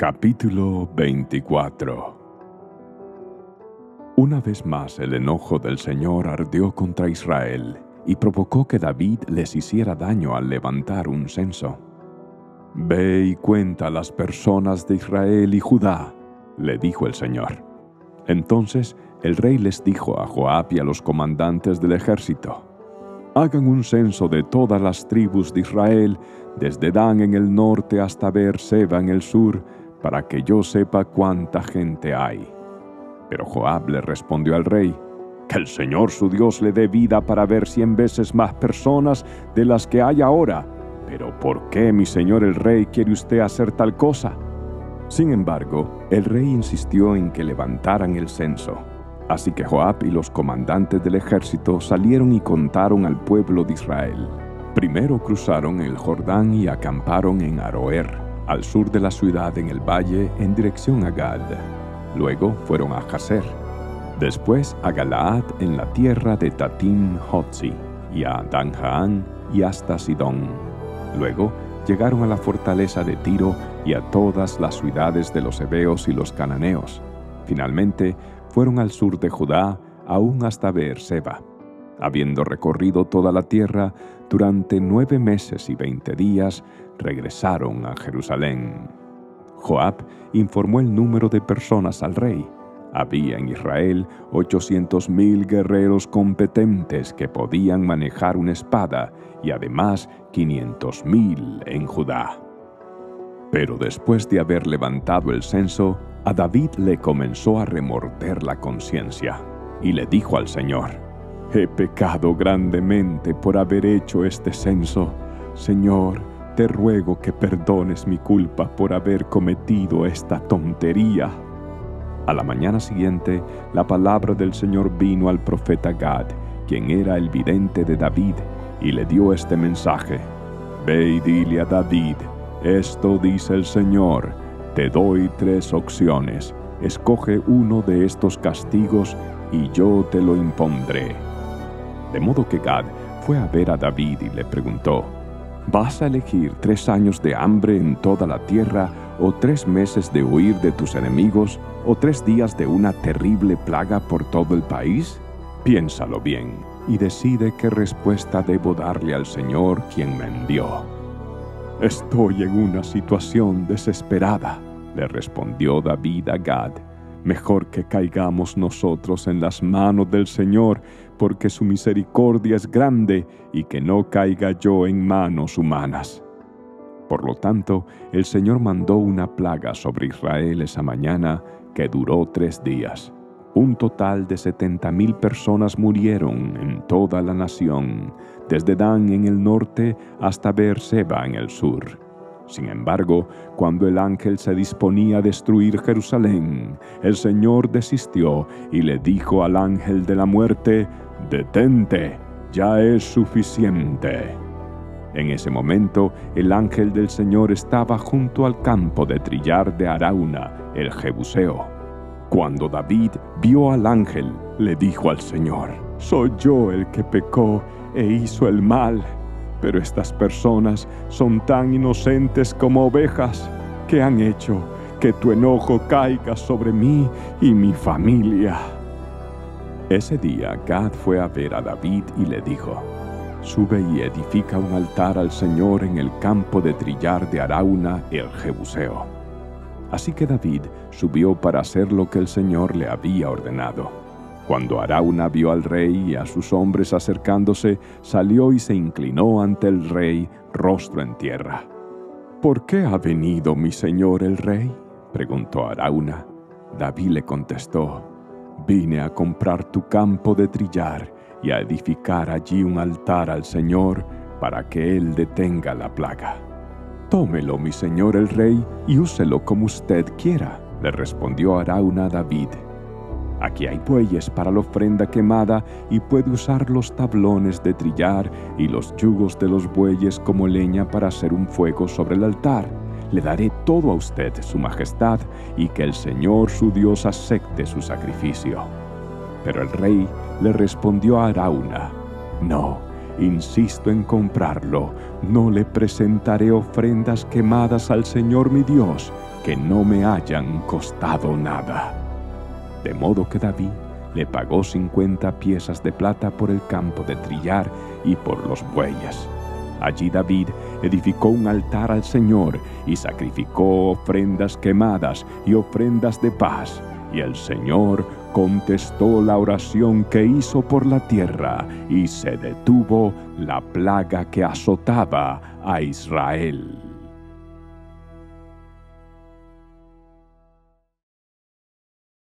Capítulo 24 Una vez más el enojo del Señor ardió contra Israel y provocó que David les hiciera daño al levantar un censo. Ve y cuenta a las personas de Israel y Judá, le dijo el Señor. Entonces el rey les dijo a Joab y a los comandantes del ejército, Hagan un censo de todas las tribus de Israel, desde Dan en el norte hasta Beerseba en el sur, para que yo sepa cuánta gente hay. Pero Joab le respondió al rey, que el Señor su Dios le dé vida para ver cien veces más personas de las que hay ahora. Pero ¿por qué, mi señor el rey, quiere usted hacer tal cosa? Sin embargo, el rey insistió en que levantaran el censo. Así que Joab y los comandantes del ejército salieron y contaron al pueblo de Israel. Primero cruzaron el Jordán y acamparon en Aroer al sur de la ciudad en el valle en dirección a Gad. Luego fueron a Jazer. Después a Galaad en la tierra de Tatim Hotzi y a Danjaan y hasta Sidón. Luego llegaron a la fortaleza de Tiro y a todas las ciudades de los hebeos y los cananeos. Finalmente fueron al sur de Judá, aún hasta Beerseba. Habiendo recorrido toda la tierra durante nueve meses y veinte días, regresaron a Jerusalén. Joab informó el número de personas al rey. Había en Israel ochocientos mil guerreros competentes que podían manejar una espada y además quinientos mil en Judá. Pero después de haber levantado el censo, a David le comenzó a remorder la conciencia y le dijo al Señor, He pecado grandemente por haber hecho este censo. Señor, te ruego que perdones mi culpa por haber cometido esta tontería. A la mañana siguiente, la palabra del Señor vino al profeta Gad, quien era el vidente de David, y le dio este mensaje. Ve y dile a David, esto dice el Señor, te doy tres opciones, escoge uno de estos castigos y yo te lo impondré. De modo que Gad fue a ver a David y le preguntó, ¿Vas a elegir tres años de hambre en toda la tierra, o tres meses de huir de tus enemigos, o tres días de una terrible plaga por todo el país? Piénsalo bien y decide qué respuesta debo darle al Señor quien me envió. Estoy en una situación desesperada, le respondió David a Gad Mejor que caigamos nosotros en las manos del Señor, porque su misericordia es grande y que no caiga yo en manos humanas. Por lo tanto, el Señor mandó una plaga sobre Israel esa mañana que duró tres días. Un total de setenta mil personas murieron en toda la nación, desde Dan en el norte hasta Beerseba en el sur. Sin embargo, cuando el ángel se disponía a destruir Jerusalén, el Señor desistió y le dijo al ángel de la muerte, Detente, ya es suficiente. En ese momento, el ángel del Señor estaba junto al campo de trillar de Arauna, el Jebuseo. Cuando David vio al ángel, le dijo al Señor, Soy yo el que pecó e hizo el mal pero estas personas son tan inocentes como ovejas que han hecho que tu enojo caiga sobre mí y mi familia. Ese día Gad fue a ver a David y le dijo, Sube y edifica un altar al Señor en el campo de trillar de Arauna el Jebuseo. Así que David subió para hacer lo que el Señor le había ordenado. Cuando Arauna vio al rey y a sus hombres acercándose, salió y se inclinó ante el rey, rostro en tierra. ¿Por qué ha venido mi señor el rey? preguntó Arauna. David le contestó, vine a comprar tu campo de trillar y a edificar allí un altar al Señor para que Él detenga la plaga. Tómelo, mi señor el rey, y úselo como usted quiera, le respondió Arauna a David. Aquí hay bueyes para la ofrenda quemada y puede usar los tablones de trillar y los yugos de los bueyes como leña para hacer un fuego sobre el altar. Le daré todo a usted, su majestad, y que el Señor su Dios acepte su sacrificio. Pero el rey le respondió a Arauna, No, insisto en comprarlo. No le presentaré ofrendas quemadas al Señor mi Dios que no me hayan costado nada. De modo que David le pagó cincuenta piezas de plata por el campo de trillar y por los bueyes. Allí David edificó un altar al Señor y sacrificó ofrendas quemadas y ofrendas de paz. Y el Señor contestó la oración que hizo por la tierra y se detuvo la plaga que azotaba a Israel.